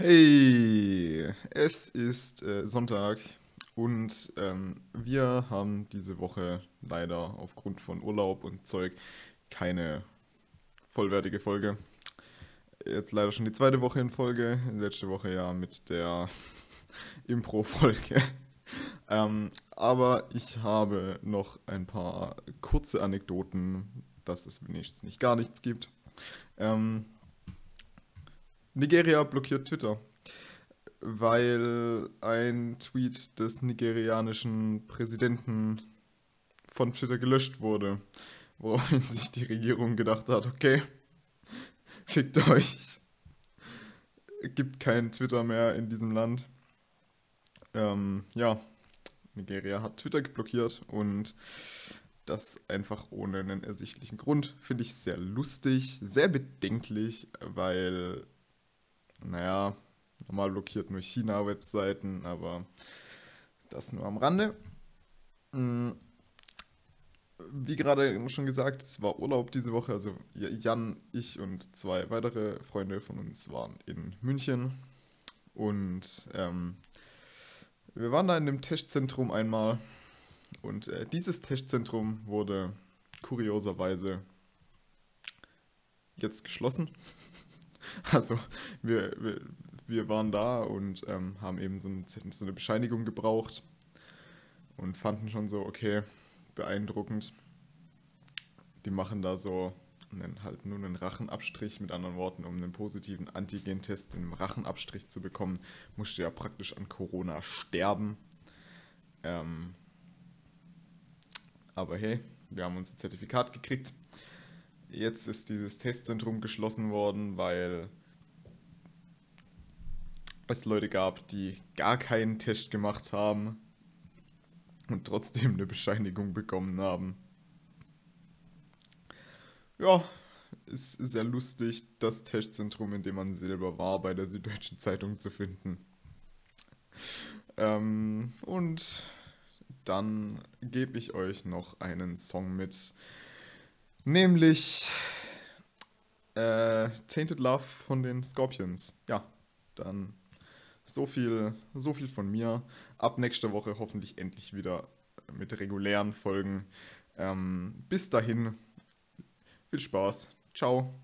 Hey, es ist äh, Sonntag und ähm, wir haben diese Woche leider aufgrund von Urlaub und Zeug keine vollwertige Folge. Jetzt leider schon die zweite Woche in Folge, letzte Woche ja mit der Impro-Folge. ähm, aber ich habe noch ein paar kurze Anekdoten, dass es wenigstens nicht gar nichts gibt. Ähm, Nigeria blockiert Twitter, weil ein Tweet des nigerianischen Präsidenten von Twitter gelöscht wurde, woraufhin sich die Regierung gedacht hat, okay, fickt euch, gibt kein Twitter mehr in diesem Land. Ähm, ja, Nigeria hat Twitter blockiert und das einfach ohne einen ersichtlichen Grund. Finde ich sehr lustig, sehr bedenklich, weil naja, normal blockiert nur China-Webseiten, aber das nur am Rande. Mm, wie gerade schon gesagt, es war Urlaub diese Woche. Also Jan, ich und zwei weitere Freunde von uns waren in München. Und ähm, wir waren da in dem Testzentrum einmal. Und äh, dieses Testzentrum wurde kurioserweise jetzt geschlossen. Also wir, wir, wir waren da und ähm, haben eben so, ein, so eine Bescheinigung gebraucht und fanden schon so, okay, beeindruckend. Die machen da so einen, halt nur einen Rachenabstrich, mit anderen Worten, um einen positiven Antigen-Test im Rachenabstrich zu bekommen, musst du ja praktisch an Corona sterben. Ähm, aber hey, wir haben unser Zertifikat gekriegt Jetzt ist dieses Testzentrum geschlossen worden, weil es Leute gab, die gar keinen Test gemacht haben und trotzdem eine Bescheinigung bekommen haben. Ja, ist sehr lustig, das Testzentrum, in dem man selber war, bei der Süddeutschen Zeitung zu finden. Ähm, und dann gebe ich euch noch einen Song mit, Nämlich äh, Tainted Love von den Scorpions. Ja, dann so viel, so viel von mir. Ab nächster Woche hoffentlich endlich wieder mit regulären Folgen. Ähm, bis dahin, viel Spaß. Ciao.